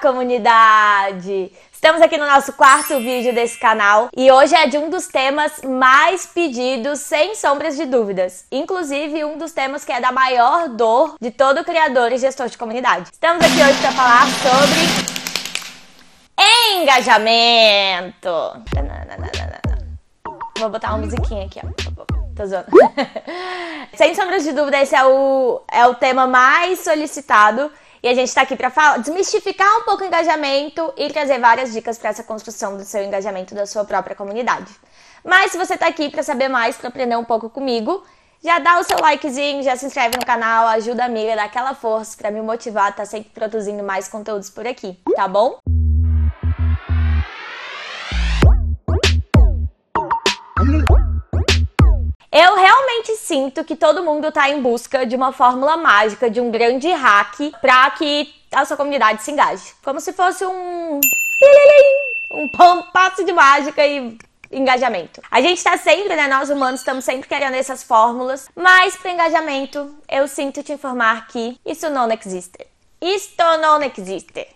comunidade! Estamos aqui no nosso quarto vídeo desse canal e hoje é de um dos temas mais pedidos, sem sombras de dúvidas. Inclusive, um dos temas que é da maior dor de todo criador e gestor de comunidade. Estamos aqui hoje para falar sobre engajamento. Vou botar uma musiquinha aqui, ó. Sem sombras de dúvida, esse é o, é o tema mais solicitado. E a gente está aqui para desmistificar um pouco o engajamento e trazer várias dicas para essa construção do seu engajamento da sua própria comunidade. Mas se você está aqui para saber mais, para aprender um pouco comigo, já dá o seu likezinho, já se inscreve no canal, ajuda a amiga, dá aquela força para me motivar a estar tá sempre produzindo mais conteúdos por aqui, tá bom? Eu realmente sinto que todo mundo está em busca de uma fórmula mágica, de um grande hack para que a sua comunidade se engaje. Como se fosse um um passo de mágica e engajamento. A gente está sempre, né? Nós humanos estamos sempre querendo essas fórmulas, mas para engajamento, eu sinto te informar que isso não existe. Isto não existe.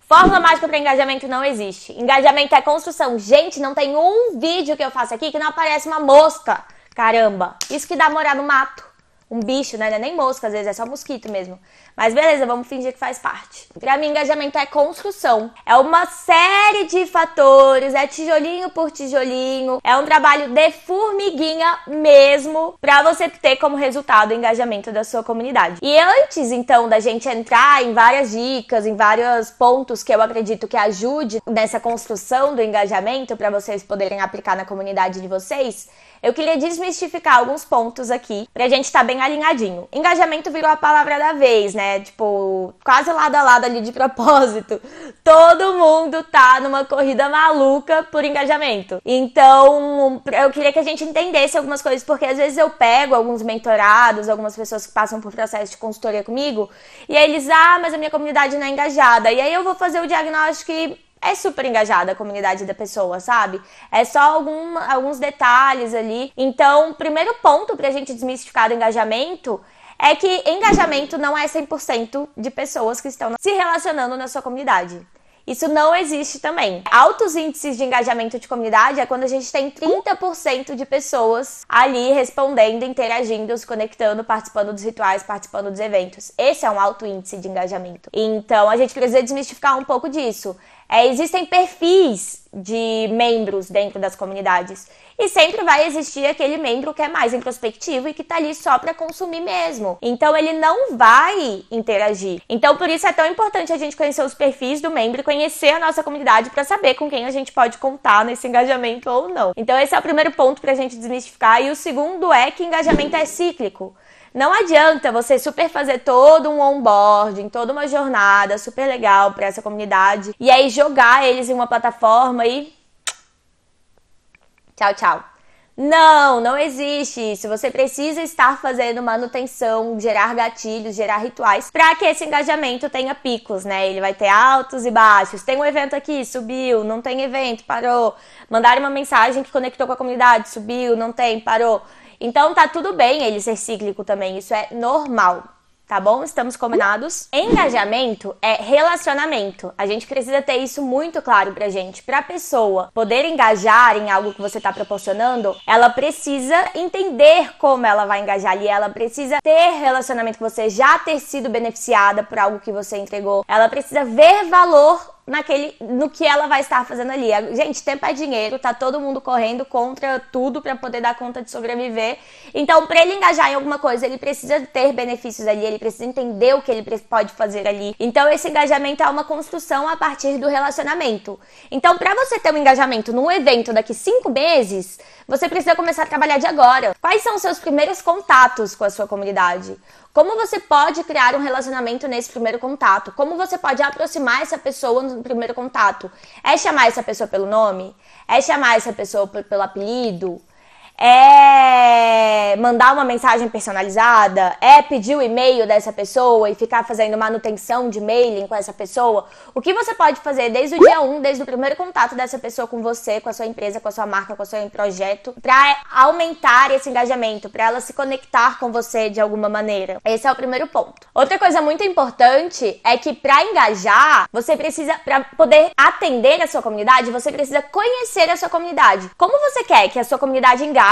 Fórmula mágica para engajamento não existe. Engajamento é construção. Gente, não tem um vídeo que eu faço aqui que não aparece uma mosca Caramba, isso que dá morar no mato. Um bicho, né? É nem mosca, às vezes é só mosquito mesmo. Mas beleza, vamos fingir que faz parte. Pra mim, engajamento é construção. É uma série de fatores, é tijolinho por tijolinho. É um trabalho de formiguinha mesmo pra você ter como resultado o engajamento da sua comunidade. E antes, então, da gente entrar em várias dicas, em vários pontos que eu acredito que ajude nessa construção do engajamento para vocês poderem aplicar na comunidade de vocês, eu queria desmistificar alguns pontos aqui pra gente estar tá bem alinhadinho. Engajamento virou a palavra da vez, né? Tipo, quase lado a lado ali de propósito. Todo mundo tá numa corrida maluca por engajamento. Então, eu queria que a gente entendesse algumas coisas, porque às vezes eu pego alguns mentorados, algumas pessoas que passam por processo de consultoria comigo, e aí eles, ah, mas a minha comunidade não é engajada. E aí eu vou fazer o diagnóstico e é super engajada a comunidade da pessoa, sabe? É só algum, alguns detalhes ali. Então, primeiro ponto pra gente desmistificar o engajamento é que engajamento não é 100% de pessoas que estão se relacionando na sua comunidade. Isso não existe também. Altos índices de engajamento de comunidade é quando a gente tem 30% de pessoas ali respondendo, interagindo, se conectando, participando dos rituais, participando dos eventos. Esse é um alto índice de engajamento. Então a gente precisa desmistificar um pouco disso. É, existem perfis de membros dentro das comunidades. E sempre vai existir aquele membro que é mais introspectivo e que tá ali só para consumir mesmo. Então ele não vai interagir. Então por isso é tão importante a gente conhecer os perfis do membro e conhecer a nossa comunidade para saber com quem a gente pode contar nesse engajamento ou não. Então esse é o primeiro ponto pra gente desmistificar. E o segundo é que engajamento é cíclico. Não adianta você super fazer todo um onboarding, toda uma jornada super legal para essa comunidade e aí jogar eles em uma plataforma e tchau, tchau. Não, não existe isso. Você precisa estar fazendo manutenção, gerar gatilhos, gerar rituais para que esse engajamento tenha picos, né? Ele vai ter altos e baixos. Tem um evento aqui, subiu, não tem evento, parou. Mandar uma mensagem que conectou com a comunidade, subiu, não tem, parou. Então tá tudo bem ele ser cíclico também, isso é normal. Tá bom? Estamos combinados? Engajamento é relacionamento. A gente precisa ter isso muito claro pra gente. Pra pessoa poder engajar em algo que você tá proporcionando, ela precisa entender como ela vai engajar ali. Ela precisa ter relacionamento com você, já ter sido beneficiada por algo que você entregou. Ela precisa ver valor naquele no que ela vai estar fazendo ali. Gente, tempo é dinheiro, tá todo mundo correndo contra tudo para poder dar conta de sobreviver. Então, para ele engajar em alguma coisa, ele precisa ter benefícios ali, ele precisa entender o que ele pode fazer ali. Então, esse engajamento é uma construção a partir do relacionamento. Então, para você ter um engajamento num evento daqui cinco meses, você precisa começar a trabalhar de agora. Quais são os seus primeiros contatos com a sua comunidade? Como você pode criar um relacionamento nesse primeiro contato? Como você pode aproximar essa pessoa primeiro contato? É chamar essa pessoa pelo nome? É chamar essa pessoa pelo apelido? É mandar uma mensagem personalizada? É pedir o e-mail dessa pessoa e ficar fazendo manutenção de mailing com essa pessoa? O que você pode fazer desde o dia 1, desde o primeiro contato dessa pessoa com você, com a sua empresa, com a sua marca, com o seu projeto, para aumentar esse engajamento, para ela se conectar com você de alguma maneira? Esse é o primeiro ponto. Outra coisa muito importante é que para engajar, você precisa, para poder atender a sua comunidade, você precisa conhecer a sua comunidade. Como você quer que a sua comunidade engaje?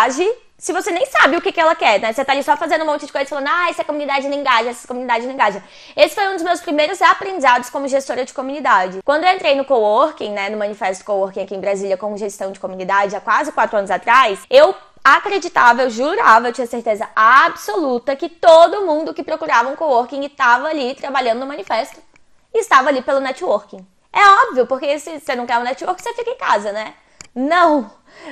Se você nem sabe o que, que ela quer, né? Você tá ali só fazendo um monte de coisa falando, ah, essa comunidade não engaja, essa comunidade não engaja. Esse foi um dos meus primeiros aprendizados como gestora de comunidade. Quando eu entrei no coworking, né, no Manifesto Coworking aqui em Brasília com gestão de comunidade há quase quatro anos atrás, eu acreditava, eu jurava, eu tinha certeza absoluta que todo mundo que procurava um coworking estava ali trabalhando no manifesto e estava ali pelo networking. É óbvio, porque se você não quer um network, você fica em casa, né? Não!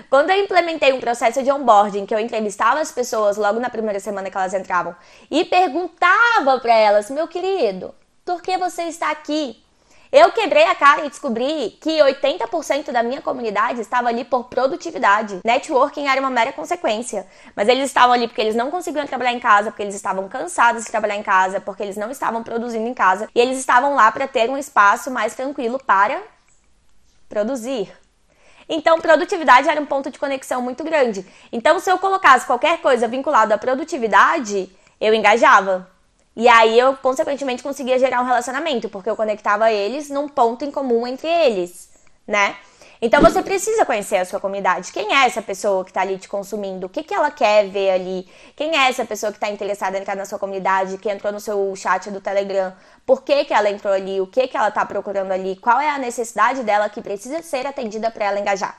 Quando eu implementei um processo de onboarding, que eu entrevistava as pessoas logo na primeira semana que elas entravam e perguntava para elas, meu querido, por que você está aqui? Eu quebrei a cara e descobri que 80% da minha comunidade estava ali por produtividade. Networking era uma mera consequência. Mas eles estavam ali porque eles não conseguiam trabalhar em casa, porque eles estavam cansados de trabalhar em casa, porque eles não estavam produzindo em casa. E eles estavam lá para ter um espaço mais tranquilo para produzir. Então, produtividade era um ponto de conexão muito grande. Então, se eu colocasse qualquer coisa vinculada à produtividade, eu engajava. E aí eu, consequentemente, conseguia gerar um relacionamento, porque eu conectava eles num ponto em comum entre eles, né? Então você precisa conhecer a sua comunidade. Quem é essa pessoa que está ali te consumindo? O que, que ela quer ver ali? Quem é essa pessoa que está interessada em entrar na sua comunidade, que entrou no seu chat do Telegram? Por que, que ela entrou ali? O que, que ela está procurando ali? Qual é a necessidade dela que precisa ser atendida para ela engajar?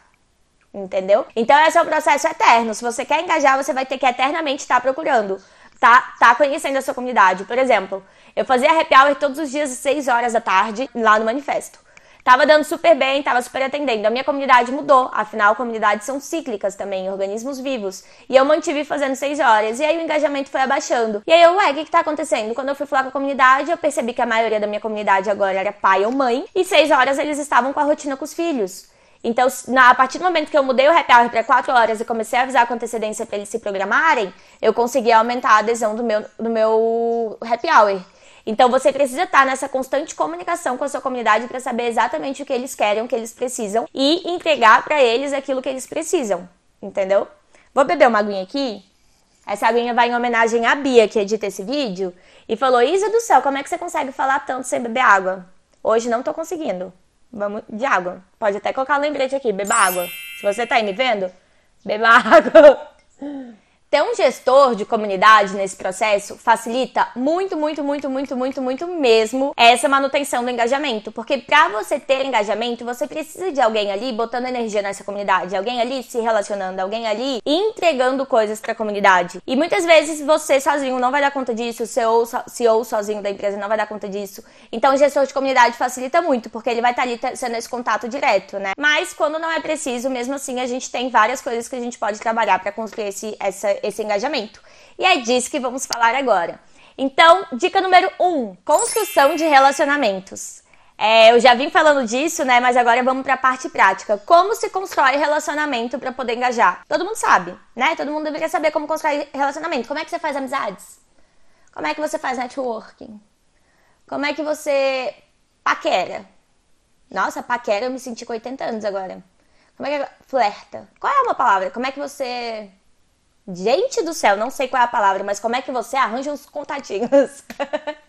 Entendeu? Então esse é o processo eterno. Se você quer engajar, você vai ter que eternamente estar tá procurando. Tá, tá conhecendo a sua comunidade. Por exemplo, eu fazia happy hour todos os dias às 6 horas da tarde lá no manifesto. Tava dando super bem, tava super atendendo. A minha comunidade mudou, afinal, comunidades são cíclicas também, organismos vivos. E eu mantive fazendo seis horas, e aí o engajamento foi abaixando. E aí eu, ué, o que que tá acontecendo? Quando eu fui falar com a comunidade, eu percebi que a maioria da minha comunidade agora era pai ou mãe, e seis horas eles estavam com a rotina com os filhos. Então, na, a partir do momento que eu mudei o happy hour para 4 horas e comecei a avisar com antecedência para eles se programarem, eu consegui aumentar a adesão do meu, do meu happy hour. Então você precisa estar nessa constante comunicação com a sua comunidade para saber exatamente o que eles querem, o que eles precisam e entregar para eles aquilo que eles precisam, entendeu? Vou beber uma aguinha aqui. Essa aguinha vai em homenagem à Bia, que edita esse vídeo, e falou: Isa do céu, como é que você consegue falar tanto sem beber água? Hoje não tô conseguindo. Vamos de água. Pode até colocar um lembrete aqui: beba água. Se você tá aí me vendo, beba água. Ter um gestor de comunidade nesse processo facilita muito, muito, muito, muito, muito, muito mesmo essa manutenção do engajamento. Porque para você ter engajamento, você precisa de alguém ali botando energia nessa comunidade, alguém ali se relacionando, alguém ali entregando coisas para a comunidade. E muitas vezes você sozinho não vai dar conta disso, o CEO, CEO sozinho da empresa não vai dar conta disso. Então o gestor de comunidade facilita muito, porque ele vai estar tá ali sendo esse contato direto, né? Mas quando não é preciso, mesmo assim, a gente tem várias coisas que a gente pode trabalhar para construir esse, essa esse engajamento. E é disso que vamos falar agora. Então, dica número 1: um, construção de relacionamentos. É, eu já vim falando disso, né? Mas agora vamos para a parte prática. Como se constrói relacionamento para poder engajar? Todo mundo sabe, né? Todo mundo deveria saber como constrói relacionamento. Como é que você faz amizades? Como é que você faz networking? Como é que você paquera? Nossa, paquera eu me senti com 80 anos agora. Como é que flerta? Qual é uma palavra? Como é que você Gente do céu, não sei qual é a palavra, mas como é que você arranja uns contatinhos?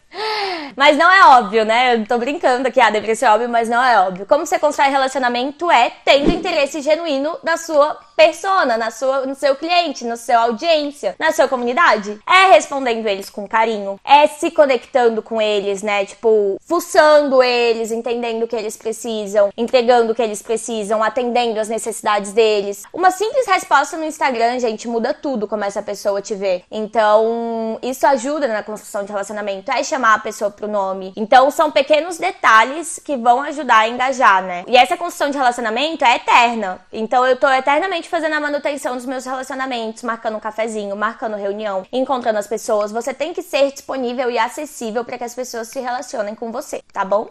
Mas não é óbvio, né? Eu tô brincando aqui, ah, deveria ser óbvio, mas não é óbvio. Como você constrói relacionamento é tendo interesse genuíno na sua persona, na sua, no seu cliente, na sua audiência, na sua comunidade. É respondendo eles com carinho, é se conectando com eles, né? Tipo, fuçando eles, entendendo o que eles precisam, entregando o que eles precisam, atendendo as necessidades deles. Uma simples resposta no Instagram, gente, muda tudo como essa pessoa te vê. Então, isso ajuda na construção de relacionamento. É chamar chamar a pessoa pro nome. Então são pequenos detalhes que vão ajudar a engajar, né? E essa construção de relacionamento é eterna. Então eu tô eternamente fazendo a manutenção dos meus relacionamentos, marcando um cafezinho, marcando reunião, encontrando as pessoas. Você tem que ser disponível e acessível para que as pessoas se relacionem com você, tá bom?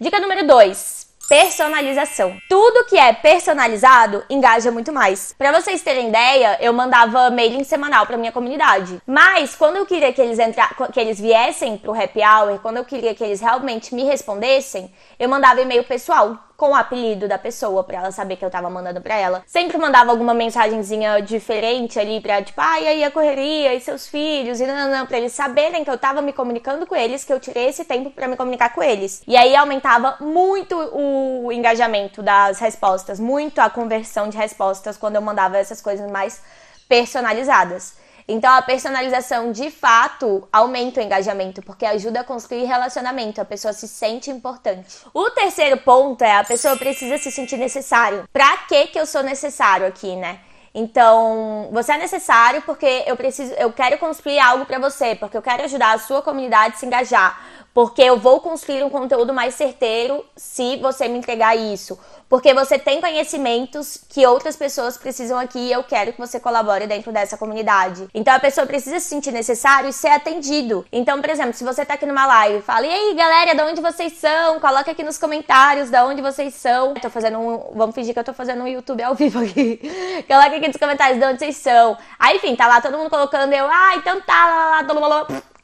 Dica número 2. Personalização. Tudo que é personalizado engaja muito mais. Para vocês terem ideia, eu mandava mailing semanal para minha comunidade. Mas quando eu queria que eles entra... que eles viessem pro happy hour, quando eu queria que eles realmente me respondessem, eu mandava e-mail pessoal com o apelido da pessoa para ela saber que eu tava mandando para ela. Sempre mandava alguma mensagenzinha diferente ali pra, tipo, ai, ah, aí a correria e seus filhos e não, não, pra eles saberem que eu tava me comunicando com eles, que eu tirei esse tempo para me comunicar com eles. E aí aumentava muito o engajamento das respostas, muito a conversão de respostas quando eu mandava essas coisas mais personalizadas. Então a personalização de fato aumenta o engajamento, porque ajuda a construir relacionamento, a pessoa se sente importante. O terceiro ponto é a pessoa precisa se sentir necessário. Pra que que eu sou necessário aqui, né? Então, você é necessário porque eu preciso, eu quero construir algo para você, porque eu quero ajudar a sua comunidade a se engajar, porque eu vou construir um conteúdo mais certeiro se você me entregar isso. Porque você tem conhecimentos que outras pessoas precisam aqui e eu quero que você colabore dentro dessa comunidade. Então a pessoa precisa se sentir necessário e ser atendido. Então, por exemplo, se você tá aqui numa live, fala: "E aí, galera, de onde vocês são?" Coloca aqui nos comentários de onde vocês são. Eu tô fazendo um, vamos fingir que eu tô fazendo um YouTube ao vivo aqui. Coloca aqui nos comentários de onde vocês são. Aí, enfim, tá lá todo mundo colocando eu: "Ah, então tá, lá, lá, lá, lá, lá.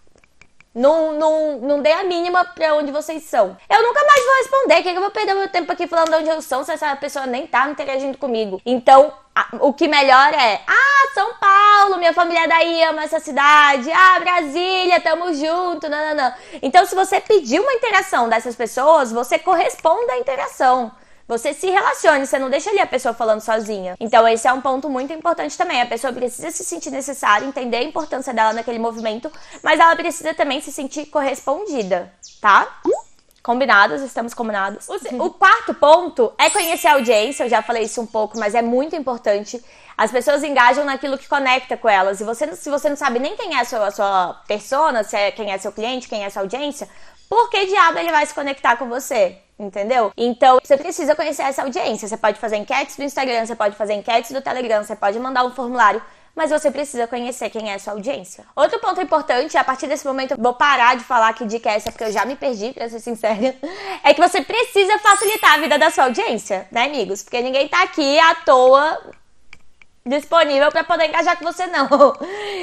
Não, não, não dei a mínima pra onde vocês são. Eu nunca mais vou responder. Que, que eu vou perder meu tempo aqui falando de onde eu sou se essa pessoa nem tá interagindo comigo? Então, a, o que melhor é: Ah, São Paulo, minha família daí ama essa cidade. Ah, Brasília, tamo junto. Não, não, não. Então, se você pedir uma interação dessas pessoas, você corresponde à interação. Você se relacione, você não deixa ali a pessoa falando sozinha. Então, esse é um ponto muito importante também. A pessoa precisa se sentir necessária, entender a importância dela naquele movimento, mas ela precisa também se sentir correspondida, tá? Combinados, estamos combinados. O, o, quarto ponto é conhecer a audiência. Eu já falei isso um pouco, mas é muito importante. As pessoas engajam naquilo que conecta com elas. E você, se você não sabe nem quem é a sua, a sua persona, se é, quem é seu cliente, quem é sua audiência, por que diabo ele vai se conectar com você? Entendeu? Então, você precisa conhecer essa audiência. Você pode fazer enquetes do Instagram, você pode fazer enquetes do Telegram, você pode mandar um formulário mas você precisa conhecer quem é a sua audiência. Outro ponto importante, a partir desse momento eu vou parar de falar que dica é essa, porque eu já me perdi, pra ser sincera, é que você precisa facilitar a vida da sua audiência, né, amigos? Porque ninguém tá aqui à toa disponível para poder engajar com você não.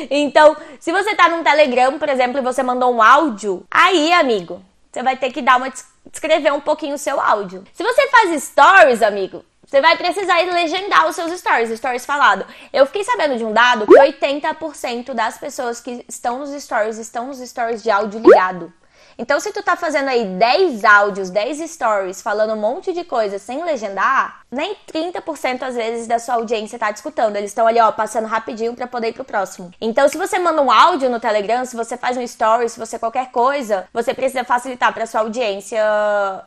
Então, se você tá num Telegram, por exemplo, e você mandou um áudio, aí, amigo, você vai ter que dar uma descrever um pouquinho o seu áudio. Se você faz stories, amigo, você vai precisar legendar os seus stories, stories falado. Eu fiquei sabendo de um dado que 80% das pessoas que estão nos stories estão nos stories de áudio ligado. Então, se tu tá fazendo aí 10 áudios, 10 stories, falando um monte de coisa sem legendar, nem 30% às vezes da sua audiência tá te escutando. Eles estão ali, ó, passando rapidinho para poder ir pro próximo. Então, se você manda um áudio no Telegram, se você faz um story, se você qualquer coisa, você precisa facilitar para sua audiência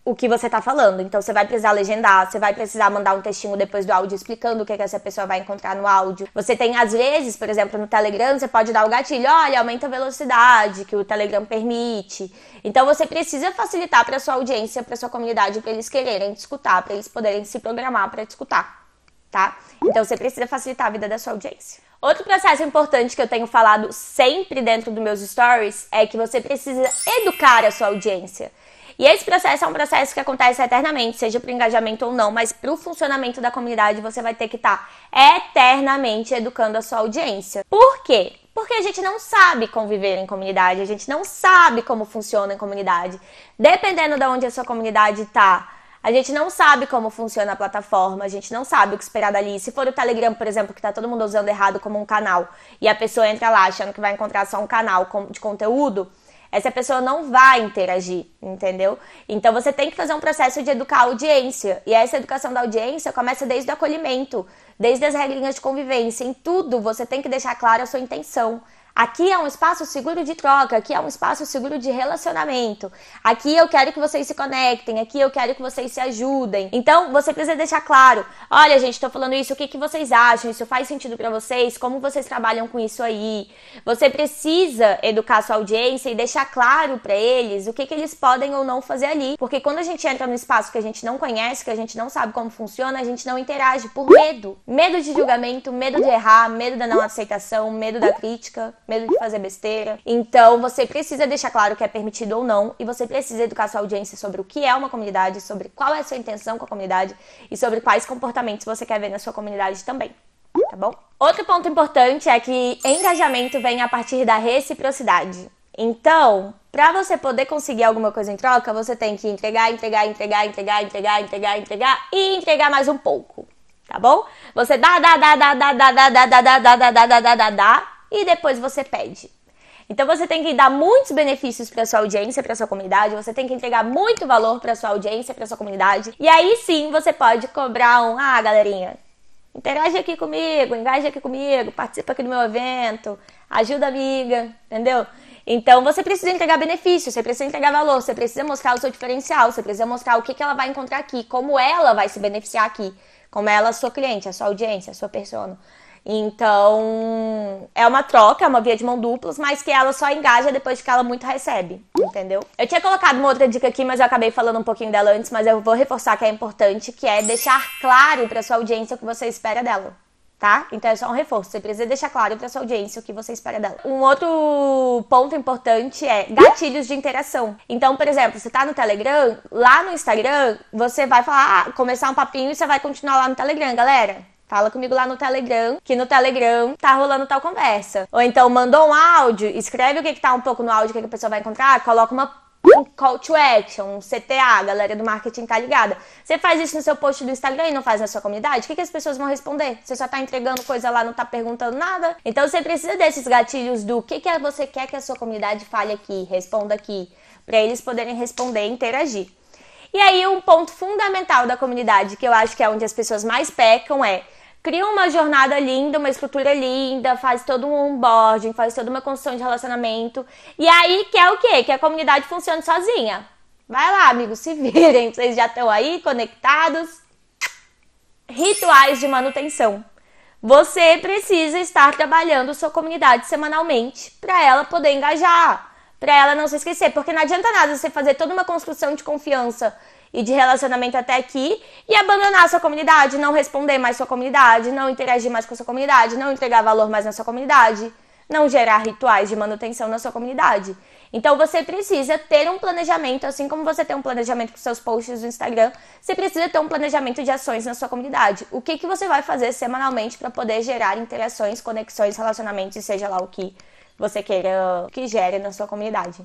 o que você tá falando. Então, você vai precisar legendar, você vai precisar mandar um textinho depois do áudio explicando o que, que essa pessoa vai encontrar no áudio. Você tem, às vezes, por exemplo, no Telegram, você pode dar o gatilho, olha, aumenta a velocidade que o Telegram permite. Então você precisa facilitar para sua audiência, para sua comunidade, para eles quererem te escutar, para eles poderem se programar para te escutar, tá? Então você precisa facilitar a vida da sua audiência. Outro processo importante que eu tenho falado sempre dentro dos meus stories é que você precisa educar a sua audiência. E esse processo é um processo que acontece eternamente, seja para engajamento ou não, mas para o funcionamento da comunidade você vai ter que estar tá eternamente educando a sua audiência. Por quê? Porque a gente não sabe conviver em comunidade, a gente não sabe como funciona em comunidade. Dependendo de onde a sua comunidade está, a gente não sabe como funciona a plataforma, a gente não sabe o que esperar dali. Se for o Telegram, por exemplo, que está todo mundo usando errado como um canal, e a pessoa entra lá achando que vai encontrar só um canal de conteúdo, essa pessoa não vai interagir, entendeu? Então você tem que fazer um processo de educar a audiência. E essa educação da audiência começa desde o acolhimento, desde as regrinhas de convivência. Em tudo você tem que deixar clara a sua intenção. Aqui é um espaço seguro de troca, aqui é um espaço seguro de relacionamento. Aqui eu quero que vocês se conectem, aqui eu quero que vocês se ajudem. Então, você precisa deixar claro: olha, gente, tô falando isso, o que, que vocês acham? Isso faz sentido para vocês? Como vocês trabalham com isso aí? Você precisa educar sua audiência e deixar claro para eles o que, que eles podem ou não fazer ali. Porque quando a gente entra num espaço que a gente não conhece, que a gente não sabe como funciona, a gente não interage por medo. Medo de julgamento, medo de errar, medo da não aceitação, medo da crítica medo de fazer besteira. Então você precisa deixar claro que é permitido ou não e você precisa educar sua audiência sobre o que é uma comunidade, sobre qual é a sua intenção com a comunidade e sobre quais comportamentos você quer ver na sua comunidade também. Tá bom? Outro ponto importante é que engajamento vem a partir da reciprocidade. Então, para você poder conseguir alguma coisa em troca, você tem que entregar, entregar, entregar, entregar, entregar, entregar, entregar e entregar mais um pouco. Tá bom? Você dá, dá, dá, dá, dá, dá, dá, dá, dá, dá, dá, dá, dá, dá, dá, dá, dá, e depois você pede. Então você tem que dar muitos benefícios para sua audiência, para sua comunidade, você tem que entregar muito valor para sua audiência, para sua comunidade. E aí sim você pode cobrar um, ah, galerinha, interage aqui comigo, engaje aqui comigo, participa aqui do meu evento, ajuda a amiga, entendeu? Então você precisa entregar benefício, você precisa entregar valor, você precisa mostrar o seu diferencial, você precisa mostrar o que, que ela vai encontrar aqui, como ela vai se beneficiar aqui, como ela, a sua cliente, a sua audiência, a sua persona. Então, é uma troca, é uma via de mão duplas, mas que ela só engaja depois que ela muito recebe, entendeu? Eu tinha colocado uma outra dica aqui, mas eu acabei falando um pouquinho dela antes, mas eu vou reforçar que é importante, que é deixar claro para sua audiência o que você espera dela tá? Então é só um reforço. Você precisa deixar claro para sua audiência o que você espera dela. Um outro ponto importante é gatilhos de interação. Então, por exemplo, você tá no Telegram, lá no Instagram, você vai falar, ah, começar um papinho e você vai continuar lá no Telegram, galera. Fala comigo lá no Telegram, que no Telegram tá rolando tal conversa. Ou então mandou um áudio, escreve o que, que tá um pouco no áudio, o que, que a pessoa vai encontrar, coloca uma um call to action, um CTA, a galera do marketing tá ligada. Você faz isso no seu post do Instagram e não faz na sua comunidade? O que, que as pessoas vão responder? Você só tá entregando coisa lá, não tá perguntando nada? Então você precisa desses gatilhos do que, que você quer que a sua comunidade fale aqui, responda aqui, para eles poderem responder e interagir. E aí, um ponto fundamental da comunidade, que eu acho que é onde as pessoas mais pecam, é cria uma jornada linda, uma estrutura linda, faz todo um onboarding, faz toda uma construção de relacionamento. E aí quer o quê? Que a comunidade funcione sozinha. Vai lá, amigos, se virem. Vocês já estão aí conectados. Rituais de manutenção. Você precisa estar trabalhando sua comunidade semanalmente para ela poder engajar, para ela não se esquecer, porque não adianta nada você fazer toda uma construção de confiança e de relacionamento até aqui e abandonar a sua comunidade, não responder mais sua comunidade, não interagir mais com a sua comunidade, não entregar valor mais na sua comunidade, não gerar rituais de manutenção na sua comunidade. Então você precisa ter um planejamento, assim como você tem um planejamento com seus posts no Instagram, você precisa ter um planejamento de ações na sua comunidade. O que, que você vai fazer semanalmente para poder gerar interações, conexões, relacionamentos, seja lá o que você queira que gere na sua comunidade.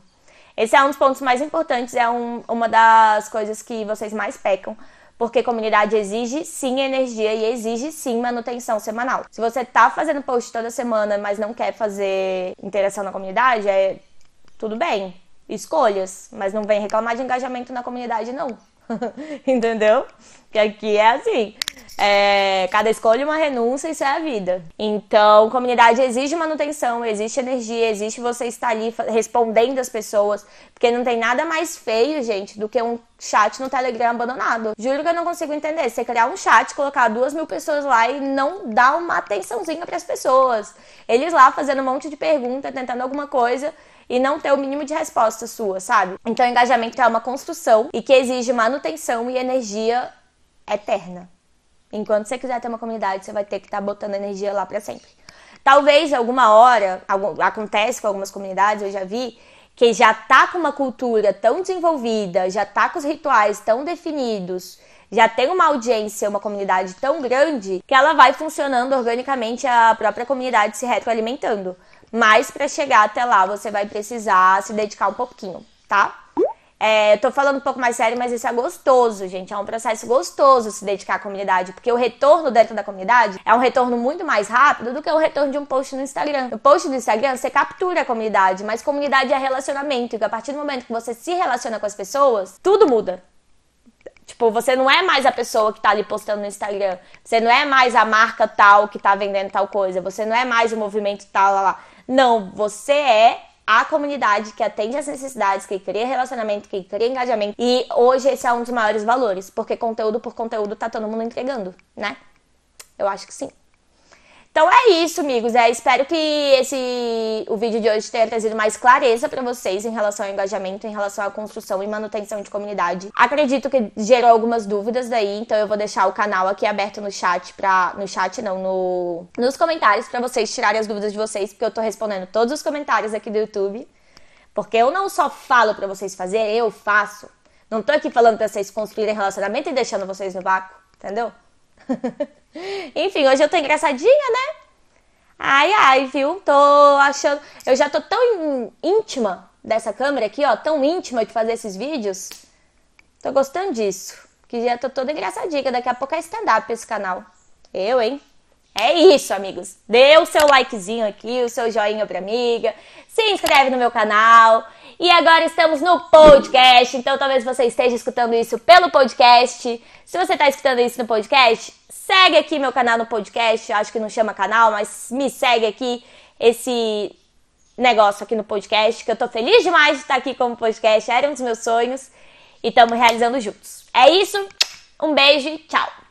Esse é um dos pontos mais importantes, é um, uma das coisas que vocês mais pecam. Porque comunidade exige sim energia e exige sim manutenção semanal. Se você tá fazendo post toda semana, mas não quer fazer interação na comunidade, é tudo bem. Escolhas, mas não vem reclamar de engajamento na comunidade, não. Entendeu? Que aqui é assim. É, cada escolha uma renúncia, isso é a vida. Então, comunidade exige manutenção, existe energia, existe você estar ali respondendo as pessoas, porque não tem nada mais feio, gente, do que um chat no Telegram abandonado. Juro que eu não consigo entender. Você criar um chat, colocar duas mil pessoas lá e não dar uma atençãozinha para as pessoas. Eles lá fazendo um monte de pergunta, tentando alguma coisa e não ter o mínimo de resposta sua, sabe? Então, engajamento é uma construção e que exige manutenção e energia eterna. Enquanto você quiser ter uma comunidade, você vai ter que estar tá botando energia lá para sempre. Talvez alguma hora, algum, acontece com algumas comunidades, eu já vi, que já tá com uma cultura tão desenvolvida, já tá com os rituais tão definidos, já tem uma audiência, uma comunidade tão grande, que ela vai funcionando organicamente a própria comunidade se retroalimentando. Mas para chegar até lá, você vai precisar se dedicar um pouquinho, tá? É, tô falando um pouco mais sério, mas isso é gostoso, gente. É um processo gostoso se dedicar à comunidade, porque o retorno dentro da comunidade é um retorno muito mais rápido do que o retorno de um post no Instagram. O post no Instagram você captura a comunidade, mas comunidade é relacionamento. E a partir do momento que você se relaciona com as pessoas, tudo muda. Tipo, você não é mais a pessoa que tá ali postando no Instagram. Você não é mais a marca tal que tá vendendo tal coisa. Você não é mais o movimento tal lá. lá. Não, você é a comunidade que atende às necessidades, que cria relacionamento, que cria engajamento. E hoje esse é um dos maiores valores, porque conteúdo por conteúdo tá todo mundo entregando, né? Eu acho que sim. Então é isso, amigos. É, espero que esse o vídeo de hoje tenha trazido mais clareza para vocês em relação ao engajamento, em relação à construção e manutenção de comunidade. Acredito que gerou algumas dúvidas daí, então eu vou deixar o canal aqui aberto no chat para no chat não, no nos comentários para vocês tirarem as dúvidas de vocês, porque eu tô respondendo todos os comentários aqui do YouTube. Porque eu não só falo para vocês fazer, eu faço. Não tô aqui falando pra vocês construírem relacionamento e deixando vocês no vácuo, entendeu? Enfim, hoje eu tô engraçadinha, né? Ai, ai, viu? Tô achando. Eu já tô tão íntima dessa câmera aqui, ó. Tão íntima de fazer esses vídeos. Tô gostando disso. Que já tô toda engraçadinha. Daqui a pouco é stand-up esse canal. Eu, hein? É isso, amigos. Dê o seu likezinho aqui, o seu joinha pra amiga. Se inscreve no meu canal. E agora estamos no podcast, então talvez você esteja escutando isso pelo podcast. Se você está escutando isso no podcast, segue aqui meu canal no podcast. Acho que não chama canal, mas me segue aqui esse negócio aqui no podcast, que eu tô feliz demais de estar aqui como podcast. Era um dos meus sonhos e estamos realizando juntos. É isso. Um beijo e tchau.